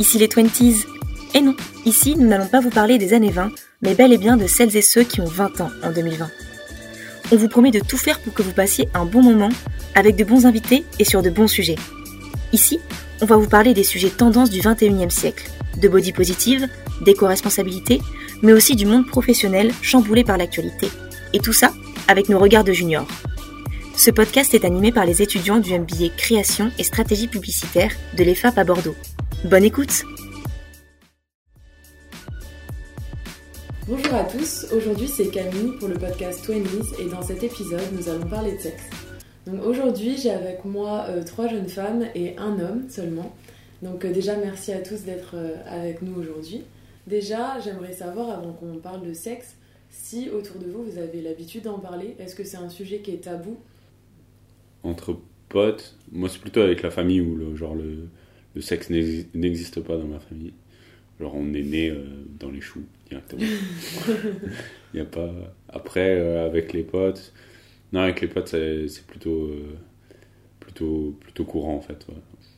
Ici les 20s. Et non, ici nous n'allons pas vous parler des années 20, mais bel et bien de celles et ceux qui ont 20 ans en 2020. On vous promet de tout faire pour que vous passiez un bon moment, avec de bons invités et sur de bons sujets. Ici, on va vous parler des sujets tendances du 21e siècle, de body positive, d'éco-responsabilité, mais aussi du monde professionnel chamboulé par l'actualité. Et tout ça avec nos regards de juniors. Ce podcast est animé par les étudiants du MBA Création et Stratégie publicitaire de l'EFAP à Bordeaux. Bonne écoute Bonjour à tous, aujourd'hui c'est Camille pour le podcast 20 et dans cet épisode nous allons parler de sexe. Donc aujourd'hui j'ai avec moi euh, trois jeunes femmes et un homme seulement. Donc euh, déjà merci à tous d'être euh, avec nous aujourd'hui. Déjà j'aimerais savoir avant qu'on parle de sexe si autour de vous vous avez l'habitude d'en parler. Est-ce que c'est un sujet qui est tabou? Entre potes, moi c'est plutôt avec la famille où le, genre le, le sexe n'existe pas dans ma famille. Genre on est né dans les choux directement. Il a pas. Après, euh, avec les potes. Non, avec les potes, c'est plutôt, euh, plutôt, plutôt courant en fait.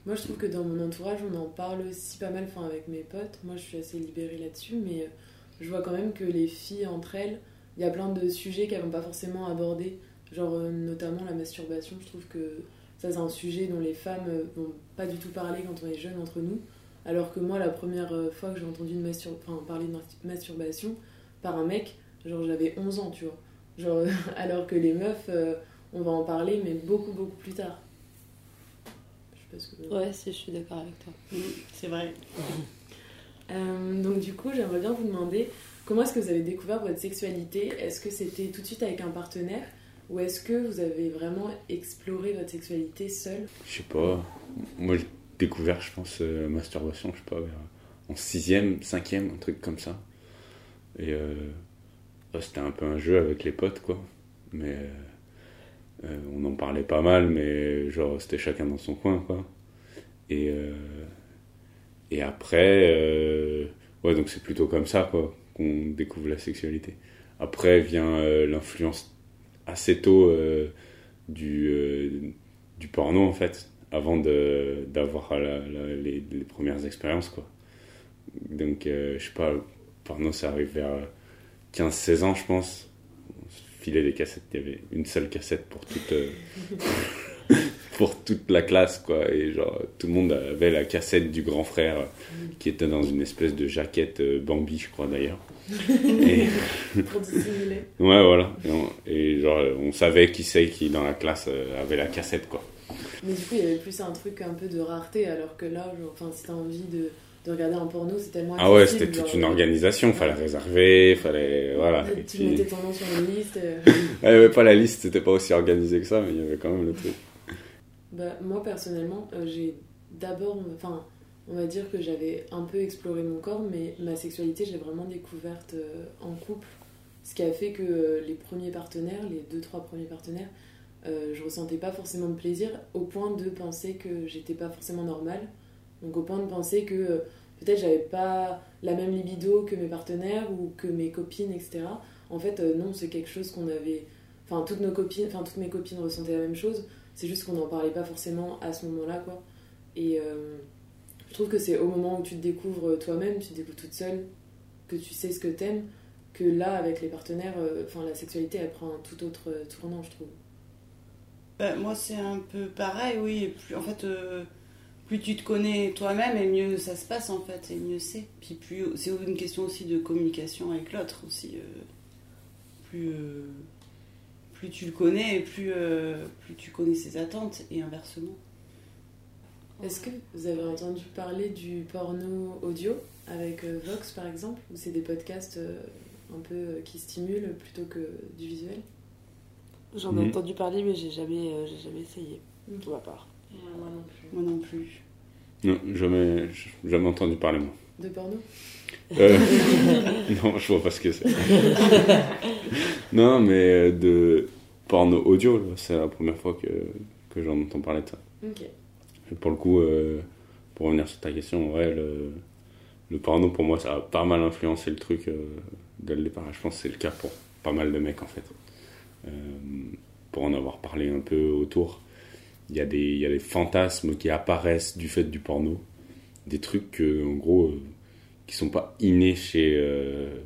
Moi, je trouve que dans mon entourage, on en parle aussi pas mal, enfin avec mes potes. Moi, je suis assez libérée là-dessus, mais euh, je vois quand même que les filles entre elles, il y a plein de sujets qu'elles vont pas forcément aborder, genre notamment la masturbation. Je trouve que ça, c'est un sujet dont les femmes vont pas du tout parler quand on est jeune entre nous. Alors que moi, la première fois que j'ai entendu une parler de masturbation par un mec, genre j'avais 11 ans, tu vois. Genre, alors que les meufs, euh, on va en parler, mais beaucoup, beaucoup plus tard. Je sais pas que... Ouais, si, je suis d'accord avec toi. C'est vrai. Euh, donc, du coup, j'aimerais bien vous demander comment est-ce que vous avez découvert votre sexualité? Est-ce que c'était tout de suite avec un partenaire? Ou est-ce que vous avez vraiment exploré votre sexualité seul Je sais pas. Moi, découvert, je pense, euh, masturbation, je sais pas, en sixième, cinquième, un truc comme ça. Et euh, c'était un peu un jeu avec les potes, quoi. Mais euh, on en parlait pas mal, mais genre, c'était chacun dans son coin, quoi. Et, et après, ouais, donc c'est plutôt comme ça, quoi, qu'on découvre la sexualité. Après vient l'influence assez tôt du, du porno, en fait avant d'avoir les, les, premières expériences. Quoi. Donc, euh, je sais pas, porno, ça arrive vers 15-16 ans, je pense. On filait des cassettes, il y avait une seule cassette pour toute, euh, pour toute la classe, quoi. Et genre, tout le monde avait la cassette du grand frère qui était dans une espèce de jaquette euh, Bambi, je crois d'ailleurs. et... pour dissimuler. Ouais, voilà. Et, on, et genre, on savait qui c'est qui dans la classe avait la cassette, quoi. Mais du coup, il y avait plus un truc un peu de rareté, alors que là, genre, enfin, si t'as envie de, de, regarder un porno, c'était moins. Ah ouais, c'était toute une organisation, il fallait réserver, fallait. Voilà. Et tu mettais ton nom sur une liste. Euh. il n'y avait pas la liste, c'était pas aussi organisé que ça, mais il y avait quand même le truc. Bah, moi, personnellement, euh, j'ai d'abord. Enfin, on va dire que j'avais un peu exploré mon corps, mais ma sexualité, j'ai vraiment découverte euh, en couple. Ce qui a fait que les premiers partenaires, les deux, trois premiers partenaires, euh, je ressentais pas forcément de plaisir au point de penser que j'étais pas forcément normale. Donc au point de penser que euh, peut-être j'avais pas la même libido que mes partenaires ou que mes copines, etc. En fait, euh, non, c'est quelque chose qu'on avait. Enfin, toutes nos copines, enfin toutes mes copines ressentaient la même chose. C'est juste qu'on n'en parlait pas forcément à ce moment-là, quoi. Et je trouve que c'est au moment où tu te découvres toi-même, tu te découvres toute seule, que tu sais ce que t'aimes, que là, avec les partenaires, enfin la sexualité, elle prend un tout autre tournant, je trouve. Bah, moi, c'est un peu pareil, oui. Plus, en fait, euh, plus tu te connais toi-même, et mieux ça se passe, en fait, et mieux c'est. Puis plus, c'est une question aussi de communication avec l'autre, aussi. Euh, plus, euh, plus tu le connais, et plus, plus tu connais ses attentes, et inversement. Est-ce que vous avez entendu parler du porno audio avec Vox, par exemple, c'est des podcasts un peu qui stimulent plutôt que du visuel J'en ai entendu parler, mais j'ai jamais, euh, j'ai jamais essayé, pour ma part. moi non plus. Moi non plus. Non, jamais, jamais entendu parler, moi. De porno? Euh, Non, je vois pas ce que c'est. non, mais euh, de porno audio, c'est la première fois que, que j'en entends parler de ça. Ok. pour le coup, pour revenir sur ta question, ouais, le, le, porno, pour moi, ça a pas mal influencé le truc dès départ. Je pense que c'est le cas pour pas mal de mecs, en fait. Euh, pour en avoir parlé un peu autour, il y, a des, y a des fantasmes qui apparaissent du fait du porno. des trucs en gros, euh, qui sont pas innés chez, euh,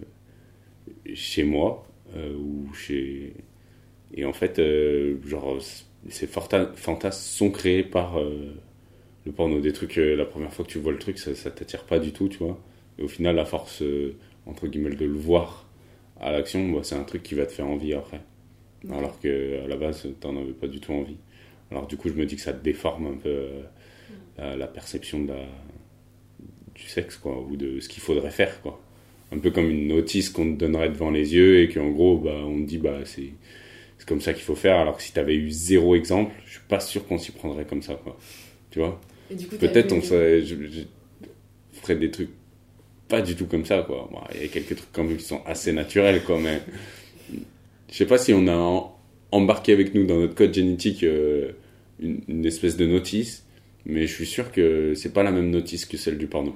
chez moi euh, ou chez. Et en fait, genre, ces fantasmes sont créés par le porno. Des trucs, la première fois que tu vois le truc, ça, ça t'attire pas du tout, tu vois. Et au final, à force, entre guillemets, de le voir à l'action, bah, c'est un truc qui va te faire envie après. Alors que à la base, t'en avais pas du tout envie. Alors du coup, je me dis que ça déforme un peu euh, la, la perception de la, du sexe, quoi, ou de ce qu'il faudrait faire, quoi. Un peu comme une notice qu'on te donnerait devant les yeux et qu'en gros, bah, on te dit, bah, c'est, c'est comme ça qu'il faut faire. Alors que si t'avais eu zéro exemple, je suis pas sûr qu'on s'y prendrait comme ça, quoi. Tu vois? Peut-être on serait, je, je ferais des trucs pas du tout comme ça, quoi. Bon, Il y a quelques trucs quand même qui sont assez naturels, quoi, mais je sais pas si on a embarqué avec nous dans notre code génétique euh, une, une espèce de notice, mais je suis sûr que c'est pas la même notice que celle du porno.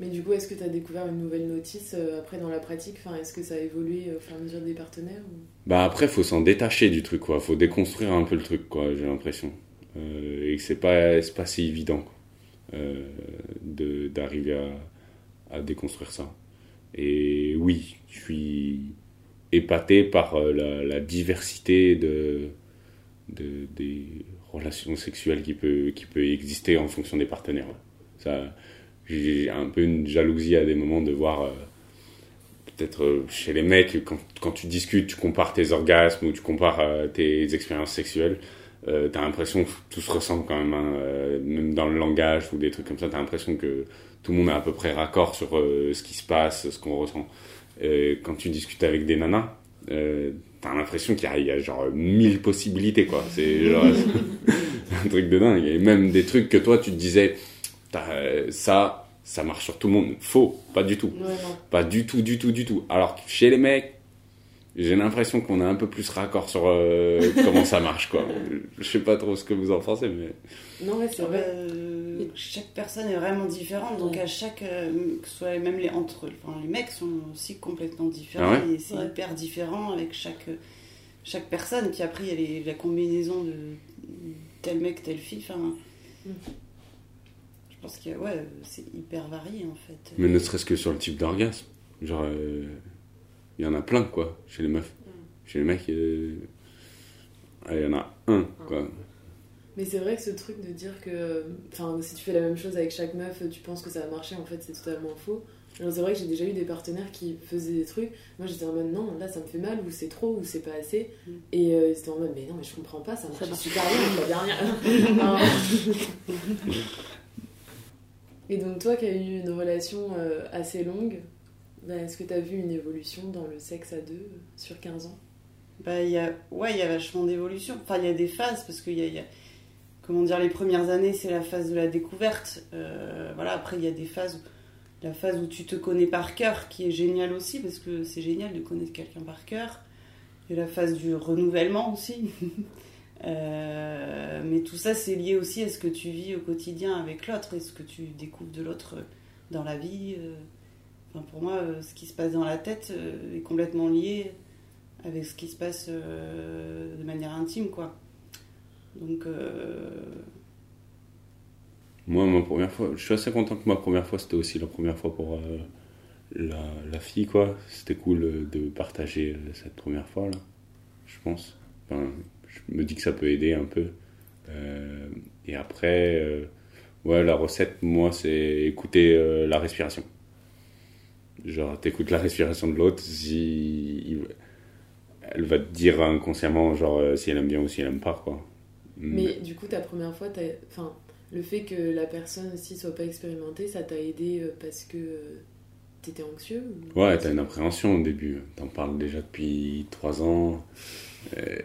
Mais du coup, est-ce que tu as découvert une nouvelle notice euh, après dans la pratique? Enfin, Est-ce que ça a évolué au fur et à mesure des partenaires ou- Bah après, faut s'en détacher du truc, quoi. Faut déconstruire un peu le truc, quoi. J'ai l'impression Euh, et que c'est pas, pas si évident quoi, euh, de d'arriver à, à déconstruire ça. Et oui, je suis épaté par euh, la, diversité de, de des relations sexuelles qui peut qui peut exister en fonction des partenaires. Ça, j'ai un peu une jalousie à des moments de voir. euh, peut-être euh, chez les mecs, quand, quand tu discutes, tu compares tes orgasmes ou tu compares tes expériences sexuelles, t'as l'impression que tout se ressemble quand même, hein, même dans le langage ou des trucs comme ça, t'as l'impression que tout le monde est à peu près raccord sur euh, ce qui se passe, ce qu'on ressent. Et quand tu discutes avec des nanas, euh, t'as l'impression qu'il y, a- il y a genre mille possibilités, quoi. C'est un truc de dingue. Et même des trucs que toi, tu te disais, euh, ça, ça marche sur tout le monde. Faux, pas du tout. Ouais. Pas du tout, du tout, du tout. Alors que chez les mecs, j'ai l'impression qu'on a un peu plus raccord sur euh, comment ça marche, quoi. Je sais pas trop ce que vous en pensez, mais. Non, ouais, c'est vrai. euh, chaque personne est vraiment différente, donc Ouais. à chaque, euh, que ce soit même les entre, enfin, les mecs sont aussi complètement différents Ah ouais et c'est Ouais. hyper différent avec chaque chaque personne. Puis après il y a les- la combinaison de tel mec telle fille. Enfin, Mm. je pense que ouais, c'est hyper varié en fait. Mais ne serait-ce que sur le type d'orgasme. Genre, euh, il y en a plein, quoi, chez les meufs. Chez les mecs, euh, ah, il y en a un, quoi. Mais c'est vrai que ce truc de dire que enfin, si tu fais la même chose avec chaque meuf, tu penses que ça va marcher, en fait, c'est totalement faux. Alors, c'est vrai que j'ai déjà eu des partenaires qui faisaient des trucs. Moi, j'étais en mode non, là, ça me fait mal, ou c'est trop, ou c'est pas assez. Mm. Et euh, ils étaient en mode mais non, mais je comprends pas, ça marche marche. super bien, la dernière. Et donc, toi qui as eu une relation euh, assez longue, bah, est-ce que tu as vu une évolution dans le sexe à deux sur 15 ans? Bah, y a, ouais, il y a vachement d'évolution. Enfin, il y a des phases parce qu'il y a, y a- comment dire, les premières années, c'est la phase de la découverte. Euh, voilà, après, il y a des phases, la phase où tu te connais par cœur, qui est géniale aussi parce que c'est génial de connaître quelqu'un par cœur. A la phase du renouvellement aussi. Euh, mais tout ça, c'est lié aussi à ce que tu vis au quotidien avec l'autre et ce que tu découvres de l'autre dans la vie. euh. Pour moi, euh, ce qui se passe dans la tête euh, est complètement lié avec ce qui se passe euh, de manière intime, quoi. Donc, Moi, ma première fois, je suis assez content que ma première fois, c'était aussi la première fois pour la, fille, quoi. C'était cool de partager cette première fois, là, je pense. Je me dis que ça peut aider un peu. Et après, ouais, la recette, moi, c'est écouter la respiration. Genre, t'écoutes la respiration de l'autre, si elle va te dire inconsciemment, genre, euh, si elle aime bien ou si elle aime pas, quoi. Mais du coup, ta première fois, enfin, le fait que la personne aussi soit pas expérimentée, ça t'a aidé euh, parce que euh, t'étais anxieux ou- Ouais, t'as une appréhension au début. T'en parles déjà depuis trois ans. Euh,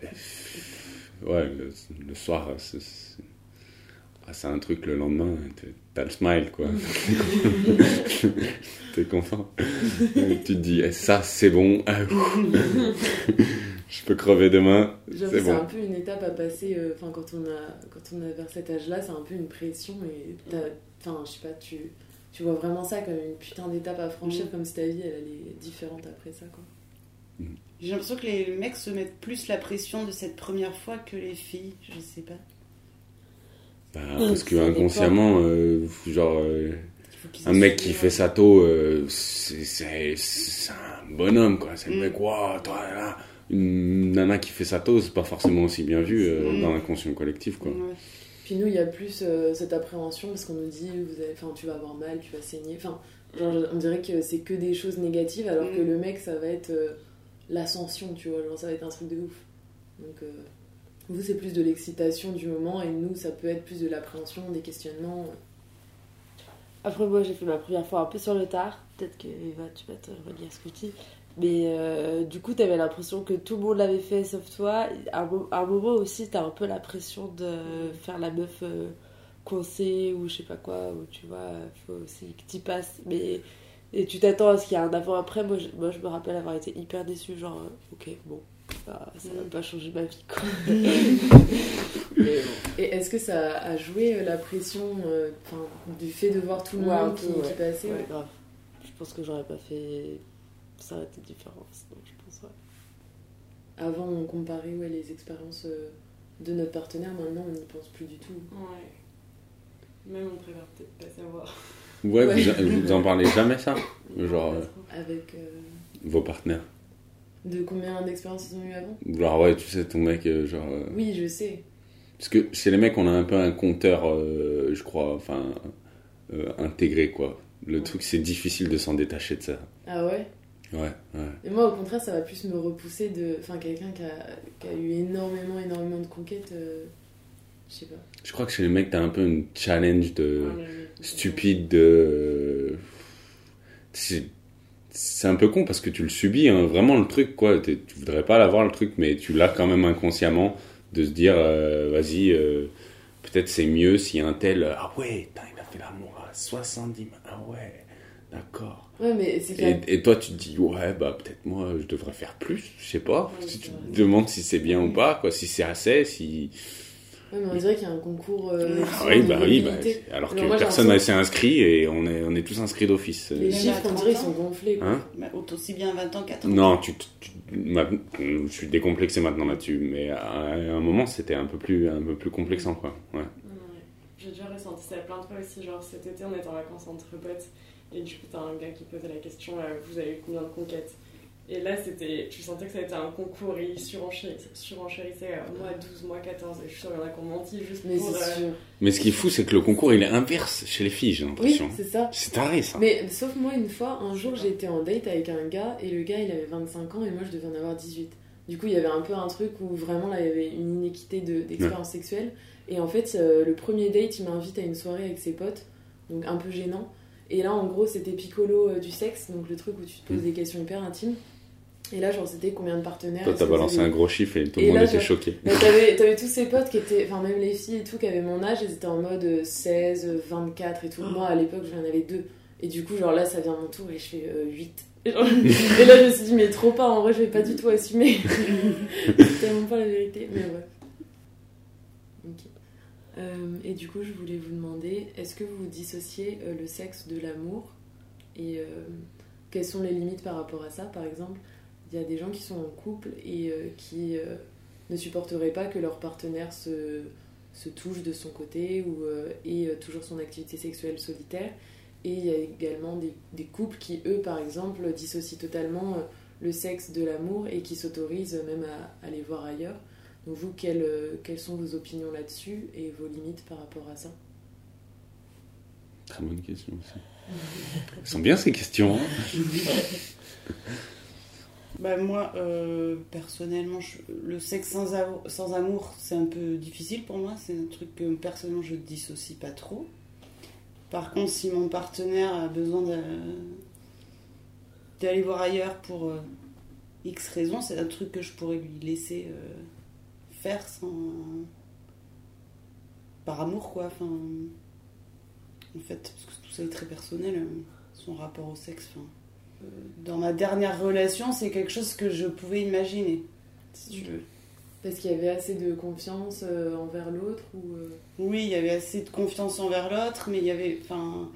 ouais, le, le soir, c'est c'est- ah, un truc le lendemain. t'es- T'as le smile, quoi. T'es content. tu te dis, eh, ça, c'est bon. Ah. Je peux crever demain. C'est c'est un bon. peu une étape à passer. euh, Enfin, quand on a quand on a vers cet âge-là, c'est un peu une pression et enfin, je sais pas, tu tu vois vraiment ça comme une putain d'étape à franchir, Mm. comme si ta vie elle allait différente après ça, quoi. j'ai l'impression que les mecs se mettent plus la pression de cette première fois que les filles, je sais pas. Bah, Oui, parce que ça inconsciemment, euh, genre, euh, un mec qui fait sa tôt, euh, c'est un bonhomme, quoi. C'est le Mm. mec, waouh, toi, là. Une nana qui fait sa tôt, c'est pas forcément aussi bien vu euh, Mm. dans l'inconscient collectif, quoi. Ouais. Puis nous, il y a plus euh, cette appréhension parce qu'on nous dit, vous avez, tu vas avoir mal, tu vas saigner. Enfin, genre, on dirait que c'est que des choses négatives, alors Mm. que le mec, ça va être euh, l'ascension, tu vois. Genre, ça va être un truc de ouf. Donc, euh, vous, c'est plus de l'excitation du moment, et nous, ça peut être plus de l'appréhension, des questionnements. Après, moi, j'ai fait ma première fois un peu sur le tard. Peut-être que Eva, tu vas te redire ce que tu dis. Mais euh, du coup, t'avais l'impression que tout le monde l'avait fait sauf toi. À un, moment aussi, t'as un peu la pression de faire la meuf euh, coincée ou je sais pas quoi. Ou tu vois, faut aussi que t'y passes. Mais et tu t'attends à ce qu'il y ait un avant-après. Moi, je me rappelle avoir été hyper déçue. Genre, euh, ok, bon, ça va Mm. pas changer ma vie, quoi. Mais bon. Et est-ce que ça a joué euh, la pression euh, du fait de voir tout le monde qui, passait Ouais, grave. Je pense que j'aurais pas fait. Ça aurait été différent. sinon, je pense, ouais. Avant, on comparait ouais, les expériences euh, de notre partenaire, maintenant, on n'y pense plus du tout. Ouais. Même on préfère peut-être pas savoir. Ouais, Ouais. Vous, vous en parlez jamais, ça? Genre, Avec. euh, vos partenaires. De combien d'expériences ils ont eu avant Genre, ouais, tu sais, ton mec, euh, genre. euh, Oui, je sais. Parce que chez les mecs, on a un peu un compteur, euh, je crois, enfin, euh, intégré, quoi. Le Ouais. truc, c'est difficile de s'en détacher de ça. Ah ouais Ouais, ouais. Et moi, au contraire, ça va plus me repousser de. Enfin, quelqu'un qui a, qui a eu énormément, énormément de conquêtes. euh, Je sais pas. Je crois que chez les mecs, t'as un peu une challenge de Ouais, stupide de. C'est un peu con parce que tu le subis, hein, vraiment le truc, quoi. Tu voudrais pas l'avoir le truc, mais tu l'as quand même inconsciemment de se dire, euh, vas-y, euh, peut-être c'est mieux si un tel. Ah ouais, il a fait l'amour à 70. Ah ouais, d'accord. Ouais, mais Et, et toi, tu te dis, ouais, bah peut-être moi, je devrais faire plus, je sais pas. Ouais, si tu te demandes si c'est bien ou pas, quoi, si c'est assez, si. Ouais, mais on dirait qu'il y a un concours. euh, Ah oui, bah oui, bah, alors que moi, personne n'a s'est inscrit et on est, on est tous inscrits d'office. Les Même chiffres, on 30 dirait, ils ans. sont gonflés. quoi. Hein Bah, aussi bien 20 ans qu'à 30 Non, tu, tu- ma- je suis décomplexé maintenant là-dessus, mais à, à un moment c'était un peu plus, un peu plus complexant quoi. Ouais. Ouais. J'ai déjà ressenti ça plein de fois aussi. Genre cet été, on était en vacances entre potes. Et du coup, t'as un gars qui posait la question euh, Vous avez eu combien de conquêtes? Et là, c'était, tu sentais que ça a été un concours et il surenchérissait, surenchérissait euh, moi 12, moi 14. Et je suis sûre qu'il y en a qui ont menti juste Mais pour. c'est euh, sûr. Mais ce qui est fou, c'est que le concours il est inverse chez les filles, j'ai Oui, l'impression. c'est ça. c'est taré ça. Mais sauf moi, une fois, un jour, j'étais en date avec un gars et le gars, il avait 25 ans et moi, je devais en avoir 18. Du coup, il y avait un peu un truc où vraiment, là, il y avait une inéquité de- d'expérience sexuelle. Et en fait, euh, le premier date, il m'invite à une soirée avec ses potes, donc un peu gênant. Et là, en gros, c'était piccolo euh, du sexe, donc le truc où tu te poses Mm. des questions hyper intimes. Et là, genre, c'était combien de partenaires Toi t'as balancé un gros chiffre et tout le monde là, était choqué. t'avais, tous ces potes qui étaient, enfin même les filles et tout, qui avaient mon âge, elles étaient en mode euh, 16, euh, 24 et tout. Moi à l'époque j'en avais deux. Et du coup, genre là ça vient mon tour et je fais euh, 8. Et, genre- et là je me suis dit, mais trop pas, en vrai je vais pas du tout assumer. C'est tellement pas la vérité, mais ouais. Ok. Euh, et du coup, je voulais vous demander, est-ce que vous dissociez euh, le sexe de l'amour Et euh, quelles sont les limites par rapport à ça Par exemple, il y a des gens qui sont en couple et euh, qui euh, ne supporteraient pas que leur partenaire se, se touche de son côté ou euh, ait toujours son activité sexuelle solitaire. Et il y a également des, des couples qui, eux, par exemple, dissocient totalement le sexe de l'amour et qui s'autorisent même à, à aller voir ailleurs. Donc vous, quelles, quelles sont vos opinions là-dessus et vos limites par rapport à ça? Très bonne question aussi. Elles sont bien ces questions. hein. Bah moi, euh, personnellement, le sexe sans, amour, c'est un peu difficile pour moi. C'est un truc que personnellement, je dissocie pas trop. Par contre, si mon partenaire a besoin d'aller voir ailleurs pour euh, X raisons, c'est un truc que je pourrais lui laisser euh, faire sans... par amour, quoi. Enfin, en fait, parce que tout ça est très personnel, son rapport au sexe. Dans ma dernière relation, c'est quelque chose que je pouvais imaginer. Si tu veux. Parce qu'il y avait assez de confiance euh, envers l'autre ou euh, Oui, il y avait assez de confiance envers l'autre, mais il y avait, enfin,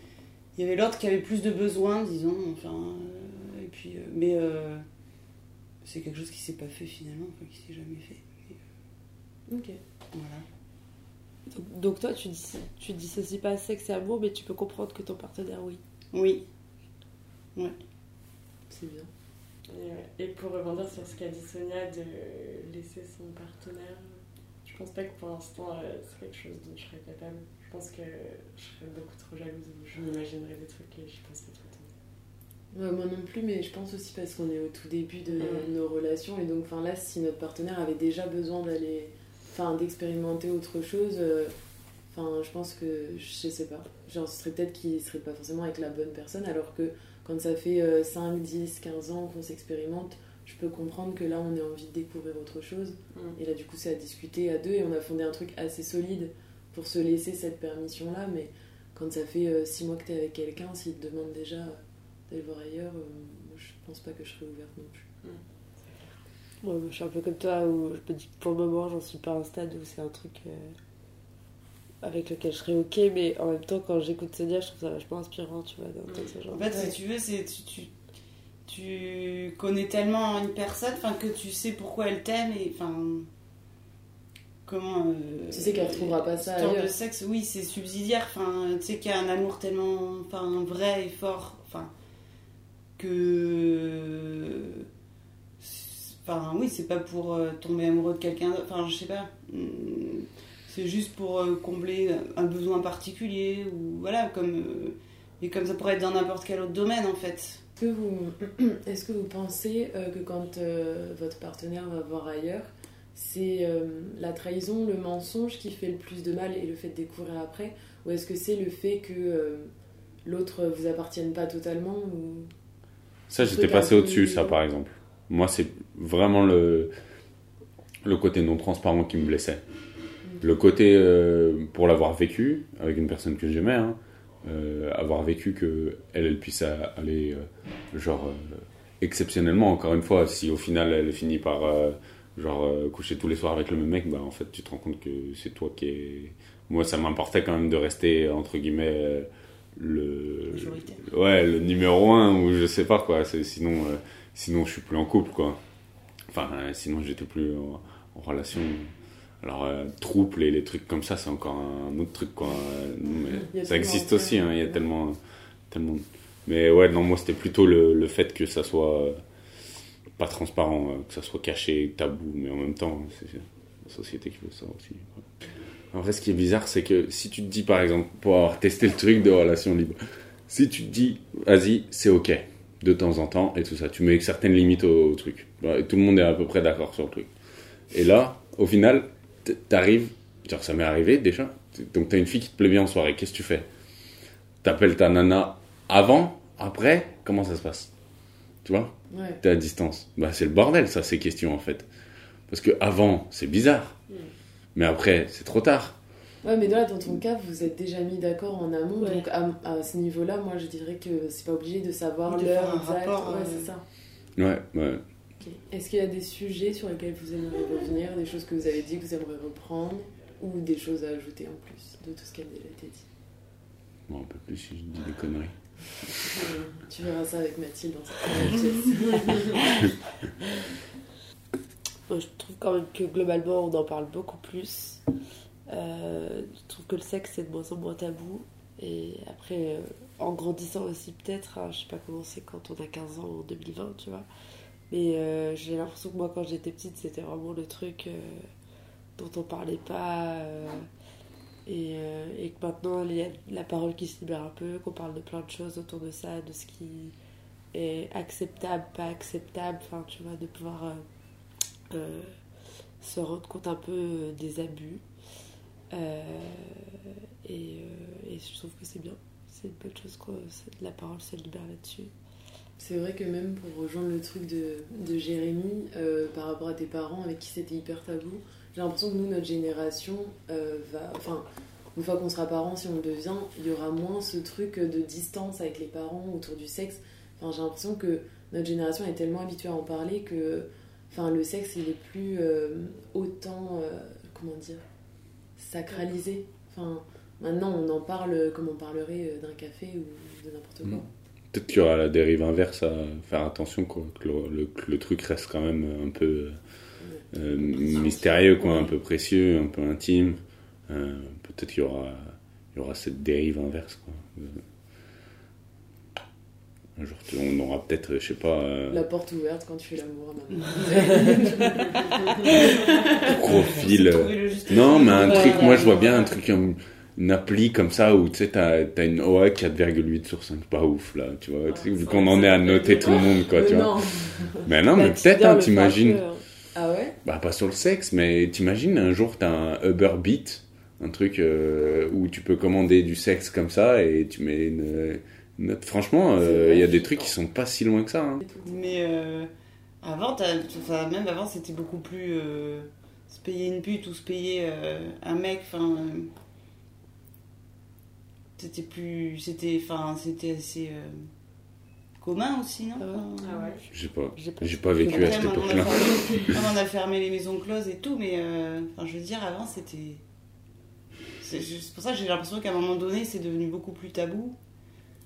il y avait l'autre qui avait plus de besoins, disons. Enfin, euh, et puis, euh, mais euh, c'est quelque chose qui s'est pas fait finalement, enfin, qui s'est jamais fait. Ok. Voilà. Donc, donc toi, tu dis, tu dissocies pas sexe et amour, mais tu peux comprendre que ton partenaire, oui. Oui. C'est bien. Et, pour rebondir sur ce qu'a dit Sonia de laisser son partenaire, je pense pas que pour l'instant euh, c'est quelque chose dont je serais capable. Je pense que je serais beaucoup trop jalouse. Je m'imaginerais des trucs et penserais tout le temps. Ouais, moi non plus, mais je pense aussi parce qu'on est au tout début de nos relations et donc enfin là, si notre partenaire avait déjà besoin d'aller, enfin d'expérimenter autre chose, euh, je pense que je sais pas, genre ce serait peut-être qu'il serait pas forcément avec la bonne personne, alors que quand ça fait euh, 5, 10, 15 ans qu'on s'expérimente, je peux comprendre que là on a envie de découvrir autre chose Mm. et là du coup c'est à discuter à deux et on a fondé un truc assez solide pour se laisser cette permission là, mais quand ça fait 6 mois que t'es avec quelqu'un, s'il te demande déjà euh, d'aller voir ailleurs, euh, moi, je pense pas que je serais ouverte non plus. Moi, je suis un peu comme toi, où je me dis que pour le moment, j'en suis pas à un stade où c'est un truc euh, avec lequel je serais ok, mais en même temps, quand j'écoute Sonia, je trouve ça vachement inspirant, tu vois, d'entendre ce genre En fait, de- si tu veux, c'est tu, tu, tu connais tellement une personne, enfin que tu sais pourquoi elle t'aime et enfin comment. euh, Tu sais qu'elle retrouvera pas ça ailleurs. sexe, oui, c'est subsidiaire. Enfin, tu sais qu'il y a un amour tellement, enfin vrai et fort, enfin que. Enfin, oui, c'est pas pour euh, tomber amoureux de quelqu'un. d'autre. Enfin, je sais pas. C'est juste pour euh, combler un besoin particulier ou voilà, comme. euh, et comme ça pourrait être dans n'importe quel autre domaine en fait. Est-ce que vous, est-ce que vous pensez euh, que quand votre partenaire va voir ailleurs, c'est la trahison, le mensonge qui fait le plus de mal et le fait de découvrir après? Ou est-ce que c'est le fait que l'autre vous appartienne pas totalement ou... Ça, j'étais passé au-dessus, ça, par exemple. Moi, c'est vraiment le, le côté non transparent qui me blessait. Le côté, euh, pour l'avoir vécu avec une personne que j'aimais, hein, euh, avoir vécu que elle, elle puisse a- aller, euh, genre, exceptionnellement, encore une fois, si au final elle finit par, genre, euh, coucher tous les soirs avec le même mec, bah, en fait, tu te rends compte que c'est toi qui est. Moi, ça m'importait quand même de rester, entre guillemets, euh, le. Ouais, le numéro un, ou je sais pas, quoi. C'est- Sinon, euh, sinon, je suis plus en couple, quoi. Enfin, sinon, j'étais plus en, en relation. Alors, euh, trouble et les trucs comme ça, c'est encore un autre truc, quoi. Non, mais ça existe aussi, hein, il y a tellement, tellement. Mais ouais, non, moi, c'était plutôt le, le fait que ça soit euh, pas transparent, euh, que ça soit caché, tabou, mais en même temps, c'est la société qui veut ça aussi. quoi. En vrai, ce qui est bizarre, c'est que si tu te dis, par exemple, pour avoir testé le truc de relation libre, si tu te dis, vas-y, c'est ok, de temps en temps, et tout ça, tu mets certaines limites au, au truc. Ouais, Tout le monde est à peu près d'accord sur le truc. Et là, au final, t'arrives, genre ça m'est arrivé déjà, donc t'as une fille qui te plaît bien en soirée, qu'est-ce que tu fais? T'appelles ta nana avant, après, comment ça se passe? Tu vois? Ouais. T'es à distance. Bah c'est le bordel ça, ces questions en fait. Parce que avant, c'est bizarre. Mm. Mais après, c'est trop tard. Ouais, mais là, dans ton cas, vous êtes déjà mis d'accord en amont, Ouais. donc à, à ce niveau-là, moi je dirais que c'est pas obligé de savoir l'heure exacte. ouais, euh. c'est ça. Ouais, ouais. Ok. Est-ce qu'il y a des sujets sur lesquels vous aimeriez revenir, des choses que vous avez dit que vous aimeriez reprendre, ou des choses à ajouter en plus de tout ce qui a déjà été dit? Bon, un peu plus si je dis des conneries. Euh, Tu verras ça avec Mathilde dans cette. Moi, je trouve quand même que globalement, on en parle beaucoup plus. Euh, je trouve que le sexe, c'est de moins en moins tabou. Et après, euh, en grandissant aussi, peut-être, hein, je sais pas comment c'est quand on a 15 ans en 2020, tu vois. Mais euh, j'ai l'impression que moi, quand j'étais petite, c'était vraiment le truc euh, dont on parlait pas. euh, et, et que maintenant, il y a la parole qui se libère un peu, qu'on parle de plein de choses autour de ça, de ce qui est acceptable, pas acceptable, enfin, tu vois, de pouvoir. se rendre compte un peu des abus. Et, et je trouve que c'est bien. C'est une bonne chose que la parole se libère là-dessus. C'est vrai que même pour rejoindre le truc de, de Jérémy, euh, par rapport à tes parents avec qui c'était hyper tabou, j'ai l'impression que nous, notre génération, euh, va. Enfin, une fois qu'on sera parents, si on le devient, il y aura moins ce truc de distance avec les parents autour du sexe. Enfin, j'ai l'impression que notre génération est tellement habituée à en parler que enfin, le sexe, il est plus euh, autant. comment dire Sacralisé. Enfin, maintenant, on en parle comme on parlerait d'un café ou de n'importe quoi. Mm. Peut-être qu'il y aura la dérive inverse à faire attention, quoi. Que le, le- que le truc reste quand même un peu euh, mystérieux, quoi. Un peu précieux, un peu intime. euh, peut-être qu'il y aura, il y aura cette dérive inverse. Quoi. Euh, Un jour, on aura peut-être, je sais pas, euh, La porte ouverte quand tu fais l'amour à maman. gros fil. Trouver le juste Non, mais un truc, ouais, moi je vois bien un truc une appli comme ça où tu sais, t'as as une OA 4,8 sur 5, pas ouf là, tu vois. vu ça, qu'on en est à noter tout le monde, quoi, Mais tu vois. non. Mais non, Bah, mais peut-être, hein, t'imagines. Ah ouais? Bah, pas sur le sexe, mais t'imagines un jour t'as un Uber Beat, un truc euh, où tu peux commander du sexe comme ça et tu mets une, une note. Franchement, euh, il y a des trucs qui sont pas si loin que ça. hein. Mais euh, avant, t'as- enfin, même avant, c'était beaucoup plus euh, se payer une pute ou se payer euh, un mec. Enfin, euh, c'était plus, c'était, enfin, c'était assez euh, commun aussi, non? Ah. Enfin, Ah ouais. J'ai pas, J'ai pas- vécu à cette maintenant, on, a époque-là. fermé, on a fermé les maisons closes et tout, mais euh, enfin, je veux dire, avant, c'était. C'est pour ça que j'ai l'impression qu'à un moment donné, c'est devenu beaucoup plus tabou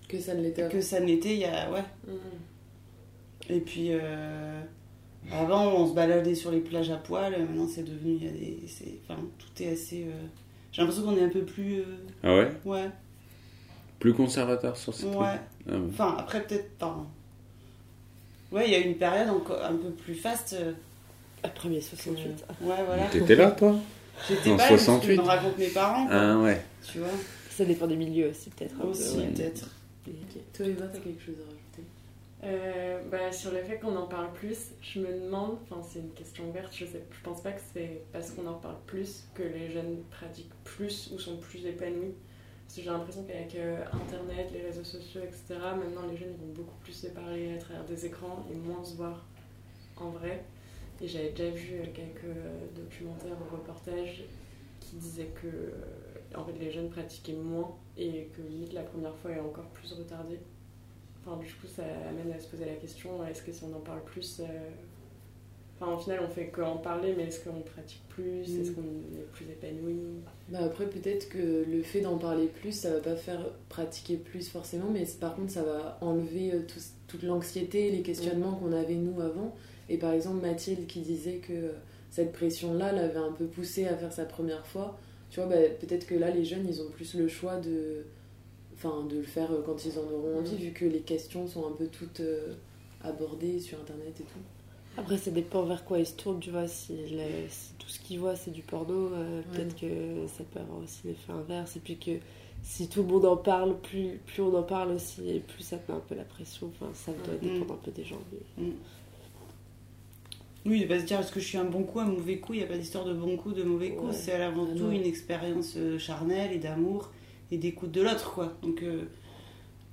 Que ça ne l'était que ça n'était il y a. Ouais. Mhm. Et puis, euh, avant, on se baladait sur les plages à poil. Maintenant, c'est devenu. il y a des- c'est- Enfin, tout est assez. euh, J'ai l'impression qu'on est un peu plus. euh, Ah ouais? Ouais, Plus conservateur sur ces ouais. trucs Ah ouais. Enfin, après, peut-être. Enfin, ouais, il y a une période encore un peu plus faste. Après mai 68. Ouais, voilà. T'étais là, toi J'étais en pas là, parce que 68. me racontent mes parents. quoi, Ah ouais. Tu vois, Ça dépend des milieux aussi, peut-être. aussi, ouais. peut-être. Toi, Eva, t'as quelque chose à rajouter? Euh, bah, sur le fait qu'on en parle plus, je me demande, enfin c'est une question ouverte, je, sais, je pense pas que c'est parce qu'on en parle plus que les jeunes pratiquent plus ou sont plus épanouis. J'ai l'impression qu'avec euh, Internet, les réseaux sociaux, etc., maintenant les jeunes vont beaucoup plus se parler à travers des écrans et moins se voir en vrai. Et j'avais déjà vu euh, quelques euh, documentaires ou reportages qui disaient que en fait, les jeunes pratiquaient moins et que limite la première fois est encore plus retardée. Enfin, du coup, ça amène à se poser la question est-ce que si on en parle plus. Enfin, au final, on fait qu'en parler, mais est-ce qu'on pratique plus? Mm. Est-ce qu'on est plus épanoui? Bah après, peut-être que le fait d'en parler plus, ça va pas faire pratiquer plus forcément, mais par contre, ça va enlever euh, tout- toute l'anxiété, les questionnements qu'on avait nous avant. Et par exemple, Mathilde qui disait que euh, cette pression-là l'avait un peu poussée à faire sa première fois. Tu vois, bah, peut-être que là, les jeunes, ils ont plus le choix de, enfin, de le faire euh, quand ils en auront envie, vu que les questions sont un peu toutes abordées sur Internet et tout. Après, ça dépend vers quoi ils se tournent, tu vois. Si, le- si tout ce qu'ils voient, c'est du porno, euh, peut-être que ça peut avoir aussi l'effet inverse. Et puis que si tout le monde en parle, plus, plus on en parle aussi, et plus ça te met un peu la pression. Enfin, ça doit Mm. dépendre un peu des gens. mais- Oui, il va se dire est-ce que je suis un bon coup, un mauvais coup? Il n'y a pas d'histoire de bon coup, de mauvais coup. Ouais. C'est avant Ah tout une expérience euh, charnelle et d'amour et d'écoute de l'autre, quoi. Donc, euh,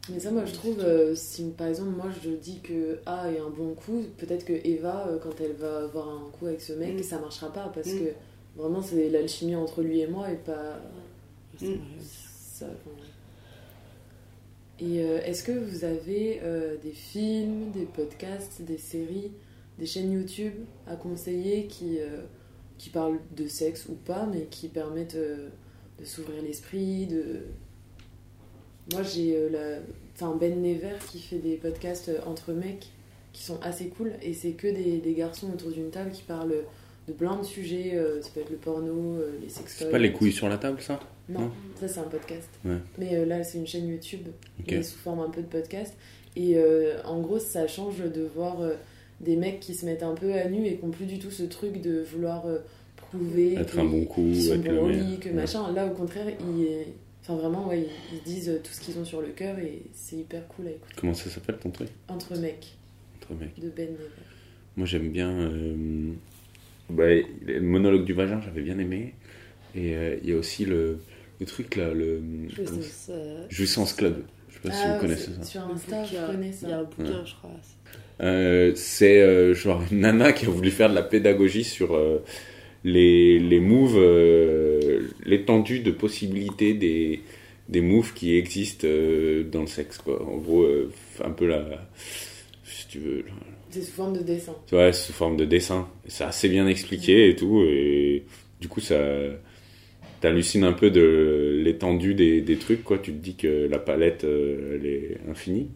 Mais ça, moi, je trouve, euh, si par exemple, moi, je dis que A est un bon coup, peut-être que Eva, euh, quand elle va avoir un coup avec ce mec, Mm. ça marchera pas parce Mm. que vraiment, c'est l'alchimie entre lui et moi et pas. Mm. vrai. ça. Et euh, est-ce que vous avez des films, des podcasts, des séries, des chaînes YouTube à conseiller qui, qui parlent de sexe ou pas, mais qui permettent de s'ouvrir l'esprit, de... Moi, j'ai euh, la... enfin, Ben Never qui fait des podcasts euh, entre mecs qui sont assez cool, et c'est que des, des garçons autour d'une table qui parlent de plein de sujets, euh, ça peut être le porno, euh, les sextoys... C'est pas les couilles sur la table, ça? Non, Non? ça c'est un podcast. Ouais. Mais euh, là, c'est une chaîne YouTube, Ok. mais sous forme un peu de podcast. Et euh, en gros, ça change de voir euh, des mecs qui se mettent un peu à nu et qui n'ont plus du tout ce truc de vouloir euh, prouver Être un bon coup bons le meilleur. que Ouais. machin. Là, au contraire, ils, enfin, vraiment, ouais, ils, ils disent euh, tout ce qu'ils ont sur le cœur et c'est hyper cool à écouter. Comment ça s'appelle ton truc? Entre mecs, Entre mecs. de Ben Never. Moi j'aime bien. euh, bah, le monologue du vagin, j'avais bien aimé. Et euh, il y a aussi le, le truc là, le. Jouissance, euh, Jouissance Club. Je sais pas si Ah, vous connaissez ça. Sur Insta, je connais Il y a ça. un bouquin, je crois. Euh, c'est euh, genre une nana qui a voulu faire de la pédagogie sur euh, les, les moves, euh, l'étendue de possibilités des, des moves qui existent euh, dans le sexe. Quoi. En gros, euh, un peu la. Si tu veux. C'est sous forme de dessin. Ouais, sous forme de dessin. C'est assez bien expliqué et tout. Et du coup, ça. T'hallucines un peu de l'étendue des, des trucs, quoi. Tu te dis que la palette, elle est infinie.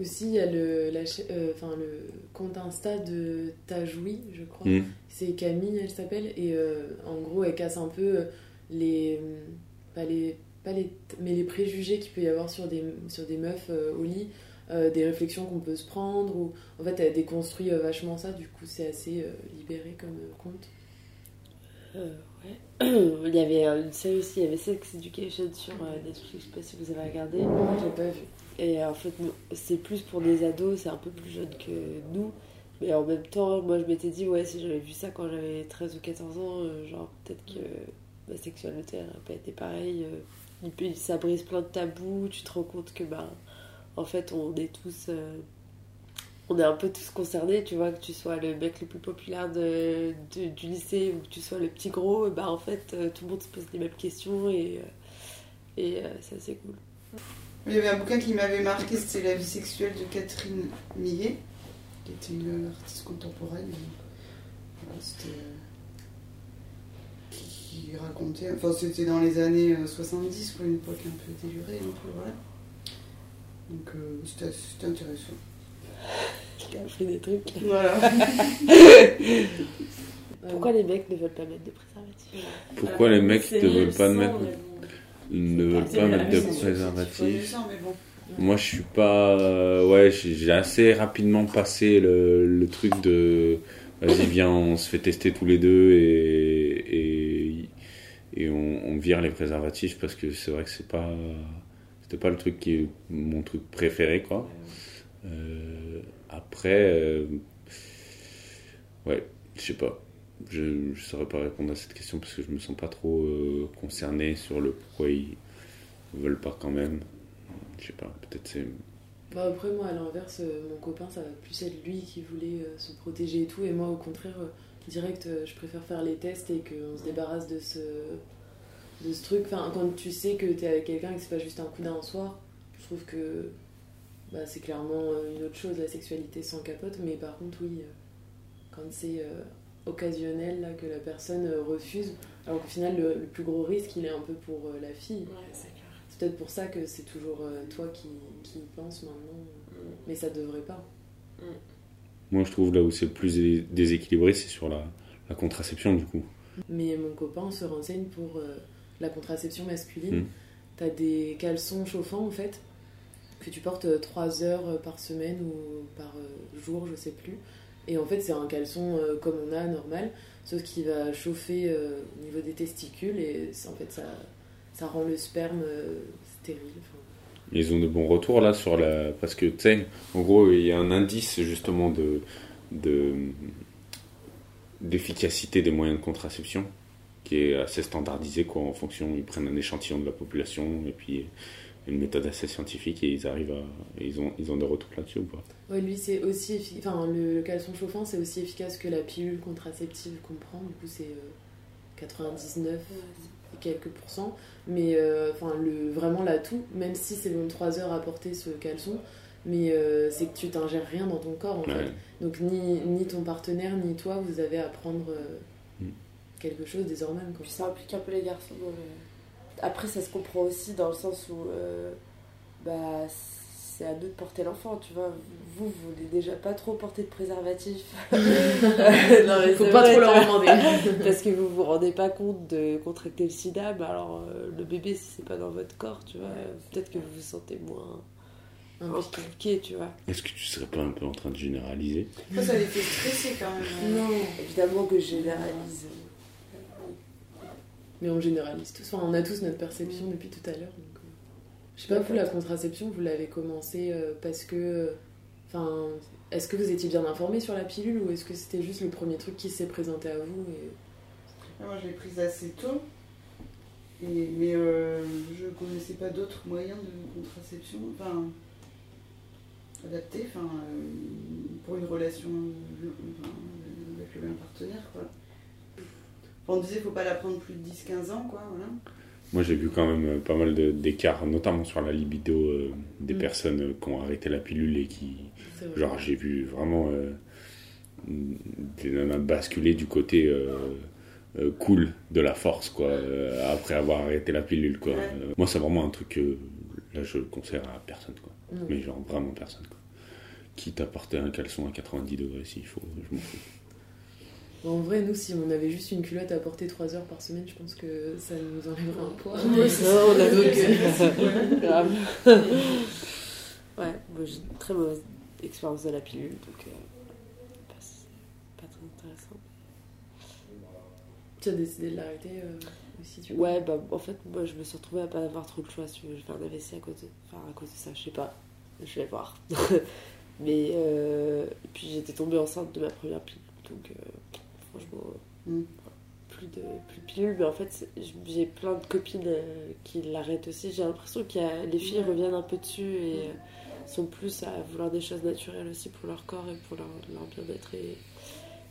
Aussi, il y a le, la euh, enfin, le compte Insta de Tajoui, je crois. Mm. C'est Camille, elle s'appelle. Et euh, en gros, elle casse un peu euh, les, pas les, pas les, mais les préjugés qu'il peut y avoir sur des, sur des meufs euh, au lit, euh, des réflexions qu'on peut se prendre, ou en fait elle déconstruit euh, vachement ça, du coup c'est assez euh, libéré comme euh, conte. Euh, ouais. il y avait une série aussi, il y avait Sex Education sur euh, Netflix, je sais pas si vous avez regardé. Moi j'ai pas vu. Et en fait, c'est plus pour des ados, c'est un peu plus jeune que nous. Mais en même temps, moi je m'étais dit, ouais, si j'avais vu ça quand j'avais 13 ou 14 ans, euh, genre peut-être que ma sexualité n'aurait pas été pareille. euh. Ça brise plein de tabous, tu te rends compte que, bah, en fait, on est tous. euh, on est un peu tous concernés, tu vois, que tu sois le mec le plus populaire de, du lycée ou que tu sois le petit gros, bah en fait, euh, tout le monde se pose les mêmes questions et, et c'est assez cool. Il y avait un bouquin qui m'avait marqué, c'était La vie sexuelle de Catherine Millet, qui était une artiste contemporaine. Voilà, c'était. euh, qui, qui racontait. Enfin, c'était dans les années euh, 70, quoi, une époque un peu délurée, un peu, voilà. Donc, euh, c'était c'était intéressant. A appris des trucs. Voilà. Pourquoi les mecs ne veulent pas mettre de préservatif Pourquoi les mecs ne veulent pas mettre, ne veulent pas mettre de préservatif. Moi, je suis pas. euh, ouais, j'ai j'ai assez rapidement passé le, le truc de. Vas-y, viens, on se fait tester tous les deux et. et, et on, on vire les préservatifs parce que c'est vrai que c'est pas. C'était pas le truc qui est mon truc préféré, quoi. Euh, après. euh, ouais, je sais pas. Je ne saurais pas répondre à cette question parce que je me sens pas trop euh, concerné sur le pourquoi ils veulent pas quand même. Je sais pas, peut-être c'est. Bah après moi à l'inverse, euh, mon copain ça va plus être lui qui voulait euh, se protéger et tout et moi au contraire euh, direct je préfère faire les tests et qu'on se débarrasse de ce de ce truc. Enfin quand tu sais que t'es avec quelqu'un et que c'est pas juste un coup d'un soir, je trouve que bah, c'est clairement une autre chose la sexualité sans capote mais par contre oui quand c'est occasionnel là que la personne euh, refuse alors qu'au final le, le plus gros risque il est un peu pour euh, la fille. Ouais, c'est clair. C'est peut-être pour ça que c'est toujours euh, toi qui, qui y pense maintenant. Mais ça devrait pas. Moi, je trouve là où c'est le plus dé- déséquilibré, c'est sur la, la contraception, du coup. Mais mon copain se renseigne pour euh, la contraception masculine. Mm. T'as des caleçons chauffants en fait, que tu portes 3 heures par semaine ou par jour, je sais plus. Et en fait, c'est un caleçon euh, comme on a normal, sauf qu'il va chauffer euh, au niveau des testicules et en fait ça, ça rend le sperme euh, stérile. Ils ont de bons retours là sur la. Parce que, tu sais, en gros, il y a un indice justement de. de d'efficacité des moyens de contraception qui est assez standardisé quoi en fonction ils prennent un échantillon de la population et puis une méthode assez scientifique et ils arrivent à ils ont ils ont des retours là-dessus ou pas? Ouais, lui, c'est aussi effi- enfin, le, le caleçon chauffant, c'est aussi efficace que la pilule contraceptive qu'on prend. Du coup, c'est euh, 99 et quelques pourcents. Mais euh, enfin, le, vraiment l'atout, même si c'est long 3 heures à porter ce caleçon, mais euh, c'est que tu t'ingères rien dans ton corps en Ouais. fait. Donc, ni, ni ton partenaire, ni toi, vous avez à prendre euh, Mm. quelque chose, des hormones. Quoi. Puis ça implique un peu les garçons. dans le- Après, ça se comprend aussi dans le sens où euh, bah, c'est à nous de porter l'enfant, tu vois. Vous, vous voulez déjà pas trop porter de préservatif. non, mais Faut pas vrai, trop leur demander. Parce que vous vous rendez pas compte de contracter le sida, bah alors euh, le bébé, si c'est pas dans votre corps, tu vois, peut-être que vous vous sentez moins Impliqué. tu vois. est-ce que tu serais pas un peu en train de généraliser? Ça, ça les fait stresser quand même. hein. Non, Évidemment que je généralise. Mais on généralise tous. Enfin, on a tous notre perception depuis tout à l'heure. donc, euh, Je sais pas, vous, la contraception, vous l'avez commencé euh, parce que. euh, Enfin, est-ce que vous étiez bien informé sur la pilule ou est-ce que c'était juste le premier truc qui s'est présenté à vous et... Ah, Moi, je l'ai prise assez tôt. Et- mais euh, je connaissais pas d'autres moyens de contraception, enfin, adaptés, enfin, euh, pour une relation enfin, avec le même partenaire, quoi. On disait faut pas la prendre plus de 10-15 ans, quoi, voilà. Moi, j'ai vu quand même euh, pas mal d'écarts, notamment sur la libido euh, des Mm. personnes euh, qui ont arrêté la pilule et qui. Genre, j'ai vu vraiment euh, des nanas basculer du côté cool de la force, quoi, après avoir arrêté la pilule, quoi. Ouais. Moi, c'est vraiment un truc que là, je le conseille à personne, quoi. Non. Mais genre, vraiment personne, quoi. Quitte à porter un caleçon à 90 degrés s'il faut, je m'en fous. En vrai, nous, si on avait juste une culotte à porter 3 heures par semaine, je pense que ça nous enlèverait un poids. Ouais, ça, on a Donc, donc, grave. ouais, moi j'ai une très mauvaise expérience de la pilule, donc euh, pas, pas très intéressant. Tu as décidé de l'arrêter euh, aussi, tu Ouais, bah en fait, moi je me suis retrouvée à pas avoir trop le choix. Si veux, j'ai fait un AVC à cause de, enfin, à cause de ça, je sais pas. Je vais voir. Mais euh, puis j'étais tombée enceinte de ma première pilule, donc euh, franchement, Mm. plus, de, plus de pilule. Mais en fait, j'ai plein de copines euh, qui l'arrêtent aussi. J'ai l'impression que les filles Ouais. reviennent un peu dessus et euh, sont plus à vouloir des choses naturelles aussi pour leur corps et pour leur, leur bien-être. Et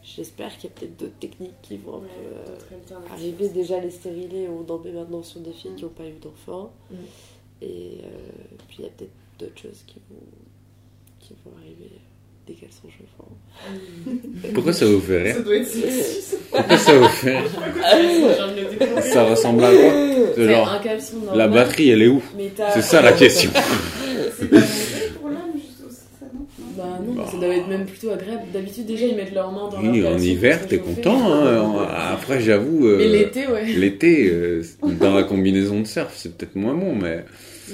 j'espère qu'il y a peut-être d'autres techniques qui vont un Ouais, peu, euh, arriver déjà les stérilés on en met maintenant sur des filles qui n'ont pas eu d'enfants Mm. et puis il y a peut-être d'autres choses qui vont qui vont arriver qu'elles sont chauffants Pourquoi ça vous fait Ça rire doit être sexy. Pourquoi ça vous fait rire. Ça ressemble à quoi genre, un caleçon normal. la batterie, elle est où C'est ça la question. C'est pas mauvais pour l'âme, juste aussi, ça, non Bah non, Bah. ça doit être même plutôt agréable. D'habitude, déjà, ils mettent leurs mains dans Oui, leur en hiver, t'es content. hein. Après, j'avoue, euh, Mais l'été, ouais. l'été, euh, dans la combinaison de surf, c'est peut-être moins bon, mais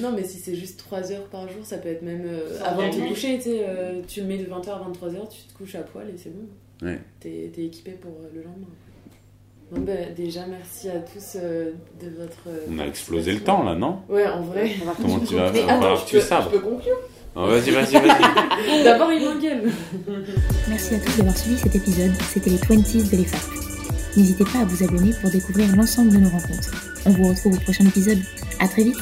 Non, mais si c'est juste 3 heures par jour, ça peut être même euh, avant de te coucher. Tu, sais, euh, tu le mets de 20h à 23h, tu te couches à poil et c'est bon. Ouais. T'es t'es équipé pour le lendemain. Bon, bah, déjà, merci à tous euh, de votre. euh, on a explosé le temps là, non? Ouais, en vrai. Comment tu vas Mais je tu peux, sabres. je peux conclure? Oh, Vas-y, vas-y, vas-y. D'abord, il m'engueule. Merci à tous d'avoir suivi cet épisode, c'était les 20s de l'EFAP. N'hésitez pas à vous abonner pour découvrir l'ensemble de nos rencontres. On vous retrouve au prochain épisode. À très vite